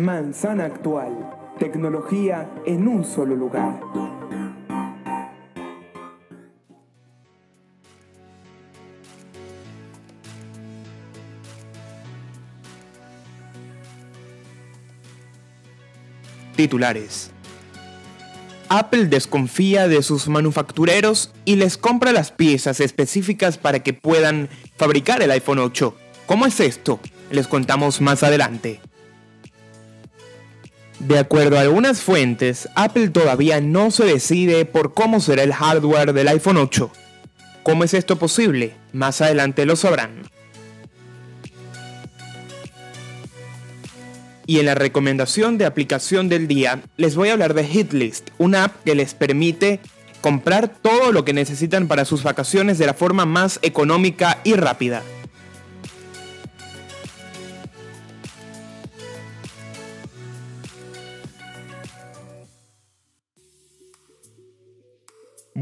Manzana Actual. Tecnología en un solo lugar. Titulares. Apple desconfía de sus manufactureros y les compra las piezas específicas para que puedan fabricar el iPhone 8. ¿Cómo es esto? Les contamos más adelante. De acuerdo a algunas fuentes, Apple todavía no se decide por cómo será el hardware del iPhone 8. ¿Cómo es esto posible? Más adelante lo sabrán. Y en la recomendación de aplicación del día, les voy a hablar de Hitlist, una app que les permite comprar todo lo que necesitan para sus vacaciones de la forma más económica y rápida.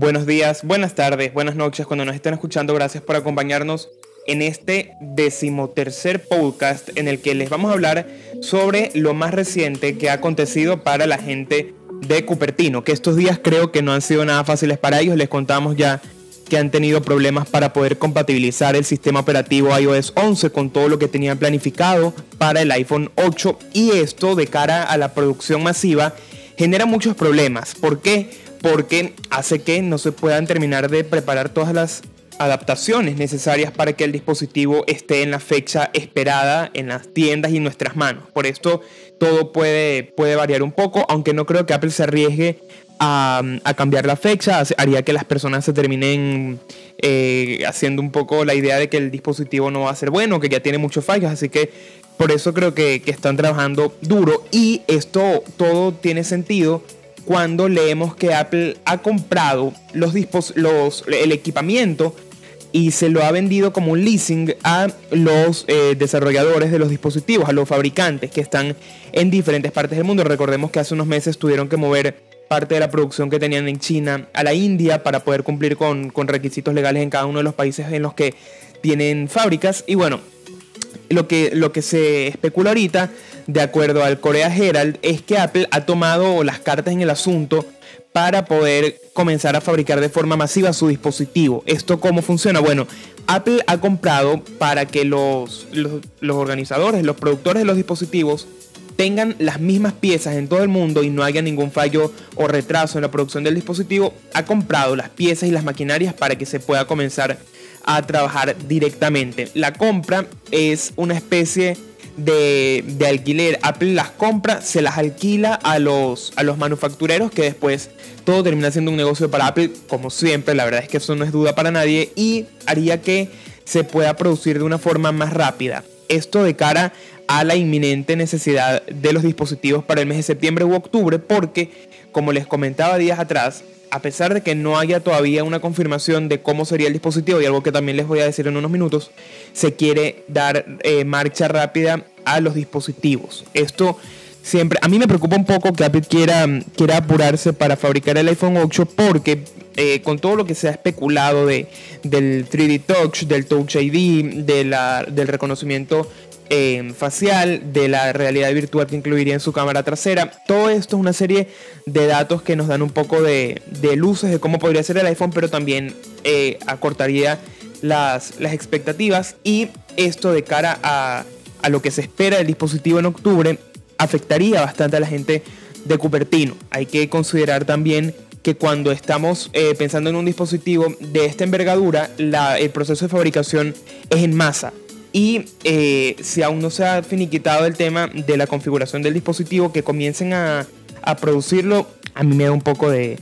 Buenos días, buenas tardes, buenas noches cuando nos estén escuchando. Gracias por acompañarnos en este decimotercer podcast en el que les vamos a hablar sobre lo más reciente que ha acontecido para la gente de Cupertino, que estos días creo que no han sido nada fáciles para ellos. Les contamos ya que han tenido problemas para poder compatibilizar el sistema operativo iOS 11 con todo lo que tenían planificado para el iPhone 8 y esto de cara a la producción masiva genera muchos problemas. ¿Por qué? Porque hace que no se puedan terminar de preparar todas las adaptaciones necesarias para que el dispositivo esté en la fecha esperada en las tiendas y en nuestras manos. Por esto todo puede, puede variar un poco, aunque no creo que Apple se arriesgue a, cambiar la fecha, haría que las personas se terminen eh, haciendo un poco la idea de que el dispositivo no va a ser bueno, que ya tiene muchos fallos, así que por eso creo que, que están trabajando duro y esto todo tiene sentido cuando leemos que Apple ha comprado los, los el equipamiento y se lo ha vendido como un leasing a los eh, desarrolladores de los dispositivos, a los fabricantes que están en diferentes partes del mundo. Recordemos que hace unos meses tuvieron que mover parte de la producción que tenían en China a la India para poder cumplir con, con requisitos legales en cada uno de los países en los que tienen fábricas. Y bueno, lo que, lo que se especula ahorita, de acuerdo al Korea Herald, es que Apple ha tomado las cartas en el asunto para poder comenzar a fabricar de forma masiva su dispositivo. ¿Esto cómo funciona? Bueno, Apple ha comprado para que los, los, organizadores, los productores de los dispositivos tengan las mismas piezas en todo el mundo y no haya ningún fallo o retraso en la producción del dispositivo, ha comprado las piezas y las maquinarias para que se pueda comenzar trabajar directamente. La compra es una especie de, alquiler. Apple las compra, se las alquila a los, a los manufactureros que después todo termina siendo un negocio para Apple, como siempre, la verdad es que eso no es duda para nadie y haría que se pueda producir de una forma más rápida. Esto de cara a la inminente necesidad de los dispositivos para el mes de septiembre u octubre, porque, como les comentaba días atrás, a pesar de que no haya todavía una confirmación de cómo sería el dispositivo y algo que también les voy a decir en unos minutos, se quiere dar eh, marcha rápida a los dispositivos. Esto siempre, a mí me preocupa un poco que Apple quiera, quiera apurarse para fabricar el iPhone 8 porque eh, con todo lo que se ha especulado de, del 3D Touch, del Touch ID, de la, del reconocimiento eh, facial, de la realidad virtual que incluiría en su cámara trasera. Todo esto es una serie de datos que nos dan un poco de, luces de cómo podría ser el iPhone, pero también eh, acortaría las, expectativas y esto de cara a, a lo que se espera del dispositivo en octubre afectaría bastante a la gente de Cupertino. Hay que considerar también que cuando estamos eh, pensando en un dispositivo de esta envergadura, el proceso de fabricación es en masa. Y eh, si aún no se ha finiquitado el tema de la configuración del dispositivo, que comiencen a, producirlo, a mí me da un poco de,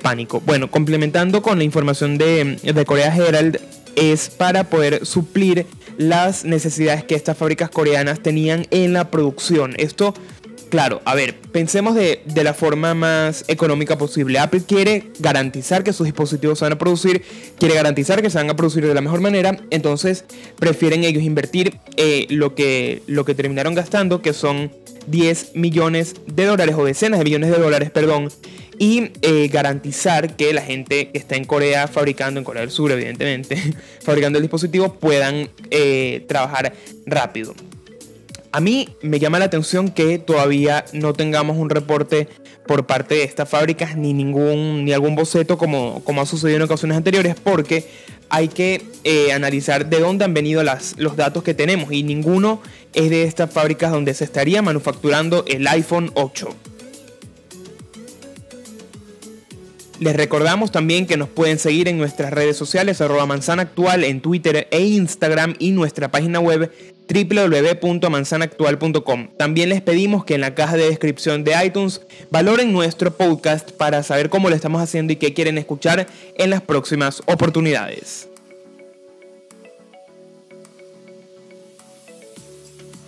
pánico. Bueno, complementando con la información de, de Corea Herald, es para poder suplir las necesidades que estas fábricas coreanas tenían en la producción. Esto Claro, a ver, pensemos de, la forma más económica posible. Apple quiere garantizar que sus dispositivos se van a producir, quiere garantizar que se van a producir de la mejor manera, entonces prefieren ellos invertir eh, lo, que, lo que terminaron gastando, que son 10 millones de dólares o decenas de millones de dólares, perdón, y eh, garantizar que la gente que está en Corea fabricando, en Corea del Sur evidentemente, fabricando el dispositivo, puedan eh, trabajar rápido. A mí me llama la atención que todavía no tengamos un reporte por parte de estas fábricas ni ningún ni algún boceto como, como ha sucedido en ocasiones anteriores porque hay que eh, analizar de dónde han venido las, los datos que tenemos y ninguno es de estas fábricas donde se estaría manufacturando el iPhone 8. Les recordamos también que nos pueden seguir en nuestras redes sociales, arroba manzana actual en Twitter e Instagram y nuestra página web www.manzanactual.com. También les pedimos que en la caja de descripción de iTunes valoren nuestro podcast para saber cómo lo estamos haciendo y qué quieren escuchar en las próximas oportunidades.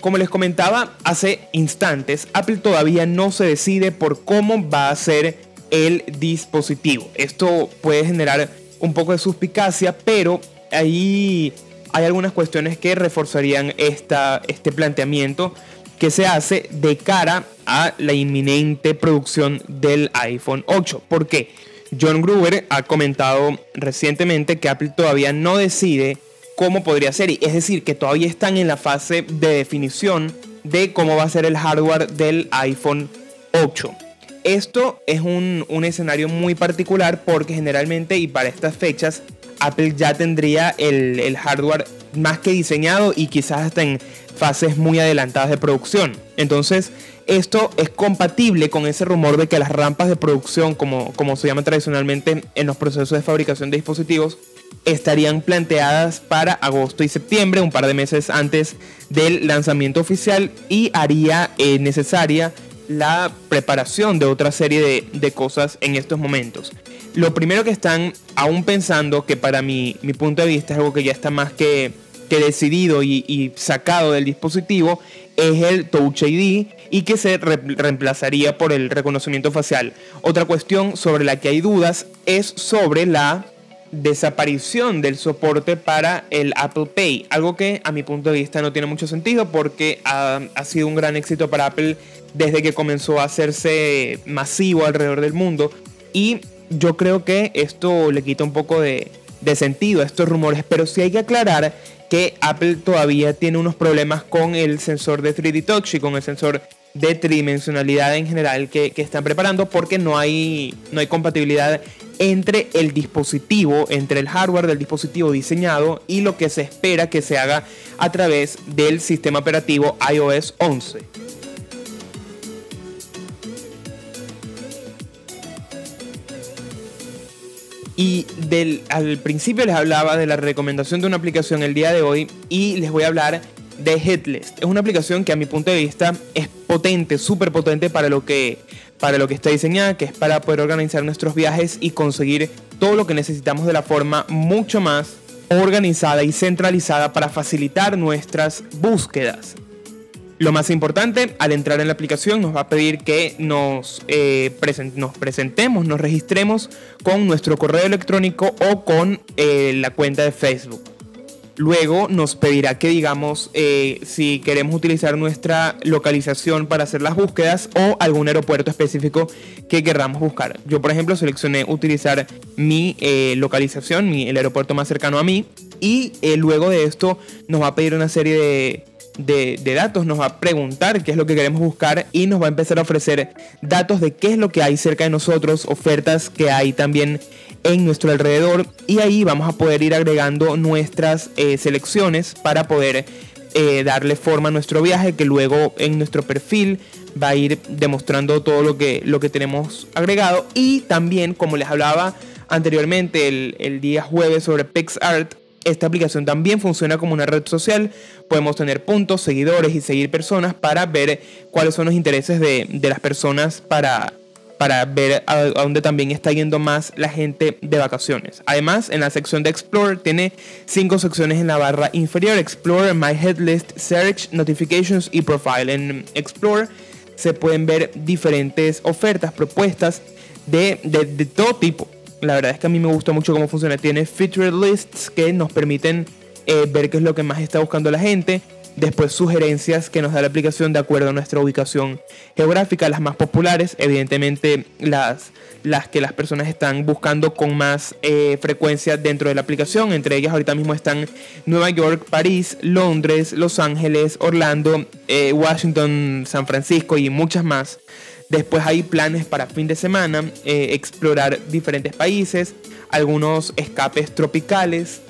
Como les comentaba hace instantes, Apple todavía no se decide por cómo va a ser el dispositivo. Esto puede generar un poco de suspicacia, pero ahí hay algunas cuestiones que reforzarían esta, este planteamiento que se hace de cara a la inminente producción del iPhone 8. ¿Por qué? John Gruber ha comentado recientemente que Apple todavía no decide cómo podría ser, es decir, que todavía están en la fase de definición de cómo va a ser el hardware del iPhone 8. Esto es un, escenario muy particular porque generalmente y para estas fechas Apple ya tendría el, hardware más que diseñado y quizás hasta en fases muy adelantadas de producción. Entonces, esto es compatible con ese rumor de que las rampas de producción, como, como se llama tradicionalmente en los procesos de fabricación de dispositivos, estarían planteadas para agosto y septiembre, un par de meses antes del lanzamiento oficial, y haría eh, necesaria la preparación de otra serie de, cosas en estos momentos. Lo primero que están aún pensando, que para mi, mi punto de vista es algo que ya está más que, que decidido y, sacado del dispositivo, es el Touch ID y que se reemplazaría por el reconocimiento facial. Otra cuestión sobre la que hay dudas es sobre la desaparición del soporte para el Apple Pay, algo que a mi punto de vista no tiene mucho sentido porque ha, ha sido un gran éxito para Apple desde que comenzó a hacerse masivo alrededor del mundo. Y yo creo que esto le quita un poco de, sentido a estos rumores, pero sí hay que aclarar que Apple todavía tiene unos problemas con el sensor de 3D Touch y con el sensor de tridimensionalidad en general que, están preparando porque no hay, no hay compatibilidad entre el dispositivo, entre el hardware del dispositivo diseñado y lo que se espera que se haga a través del sistema operativo iOS 11. Y del, al principio les hablaba de la recomendación de una aplicación el día de hoy y les voy a hablar de Headlist. Es una aplicación que a mi punto de vista es potente, súper potente para lo, que, para lo que está diseñada, que es para poder organizar nuestros viajes y conseguir todo lo que necesitamos de la forma mucho más organizada y centralizada para facilitar nuestras búsquedas. Lo más importante, al entrar en la aplicación nos va a pedir que nos, eh, nos presentemos, nos registremos con nuestro correo electrónico o con eh, la cuenta de Facebook. Luego nos pedirá que digamos eh, si queremos utilizar nuestra localización para hacer las búsquedas o algún aeropuerto específico que queramos buscar. Yo por ejemplo seleccioné utilizar mi localización, mi, el aeropuerto más cercano a mí y luego de esto nos va a pedir una serie de de, datos, nos va a preguntar qué es lo que queremos buscar y nos va a empezar a ofrecer datos de qué es lo que hay cerca de nosotros, ofertas que hay también en nuestro alrededor y ahí vamos a poder ir agregando nuestras eh, selecciones para poder eh, darle forma a nuestro viaje que luego en nuestro perfil va a ir demostrando todo lo que, lo que tenemos agregado y también como les hablaba anteriormente el, el día jueves sobre PixArt esta aplicación también funciona como una red social. Podemos tener puntos, seguidores y seguir personas para ver cuáles son los intereses de, las personas para, para ver a, dónde también está yendo más la gente de vacaciones. Además, en la sección de Explore tiene cinco secciones en la barra inferior: Explore, My Headlist, Search, Notifications y Profile. En Explore se pueden ver diferentes ofertas, propuestas de, de todo tipo la verdad es que a mí me gusta mucho cómo funciona. Tiene featured lists que nos permiten eh, ver qué es lo que más está buscando la gente. Después sugerencias que nos da la aplicación de acuerdo a nuestra ubicación geográfica, las más populares, evidentemente las, las que las personas están buscando con más eh, frecuencia dentro de la aplicación. Entre ellas ahorita mismo están Nueva York, París, Londres, Los Ángeles, Orlando, eh, Washington, San Francisco y muchas más. Después hay planes para fin de semana, eh, explorar diferentes países, algunos escapes tropicales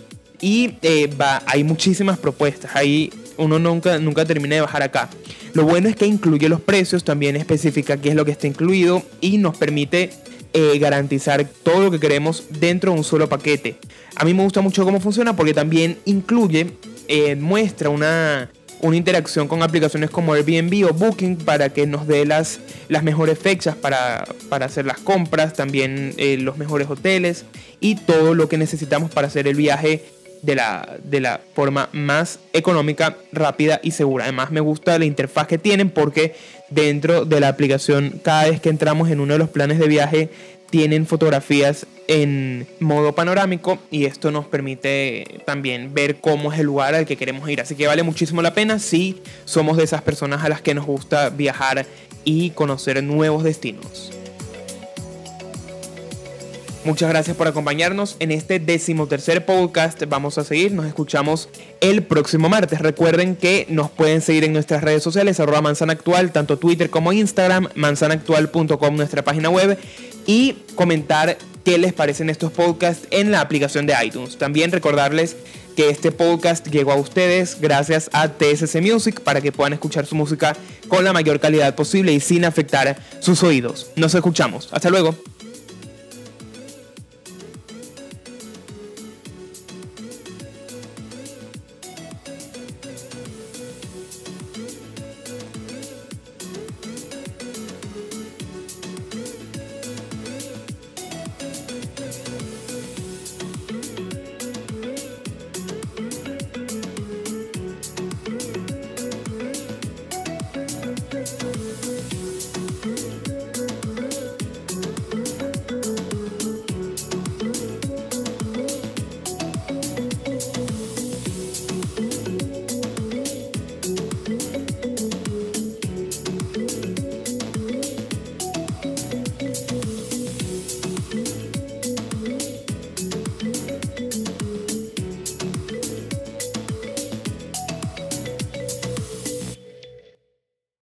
y va, hay muchísimas propuestas. Hay uno nunca, nunca termina de bajar acá. Lo bueno es que incluye los precios, también especifica qué es lo que está incluido y nos permite eh, garantizar todo lo que queremos dentro de un solo paquete. A mí me gusta mucho cómo funciona porque también incluye, eh, muestra una, una interacción con aplicaciones como Airbnb o Booking para que nos dé las, las mejores fechas para, para hacer las compras, también eh, los mejores hoteles y todo lo que necesitamos para hacer el viaje de la, de la forma más económica, rápida y segura. Además me gusta la interfaz que tienen porque dentro de la aplicación cada vez que entramos en uno de los planes de viaje tienen fotografías en modo panorámico y esto nos permite también ver cómo es el lugar al que queremos ir. Así que vale muchísimo la pena si somos de esas personas a las que nos gusta viajar y conocer nuevos destinos. Muchas gracias por acompañarnos en este decimotercer podcast. Vamos a seguir, nos escuchamos el próximo martes. Recuerden que nos pueden seguir en nuestras redes sociales, arroba manzana actual, tanto Twitter como Instagram, manzanaactual.com, nuestra página web, y comentar qué les parecen estos podcasts en la aplicación de iTunes. También recordarles que este podcast llegó a ustedes gracias a TSC Music para que puedan escuchar su música con la mayor calidad posible y sin afectar sus oídos. Nos escuchamos. Hasta luego.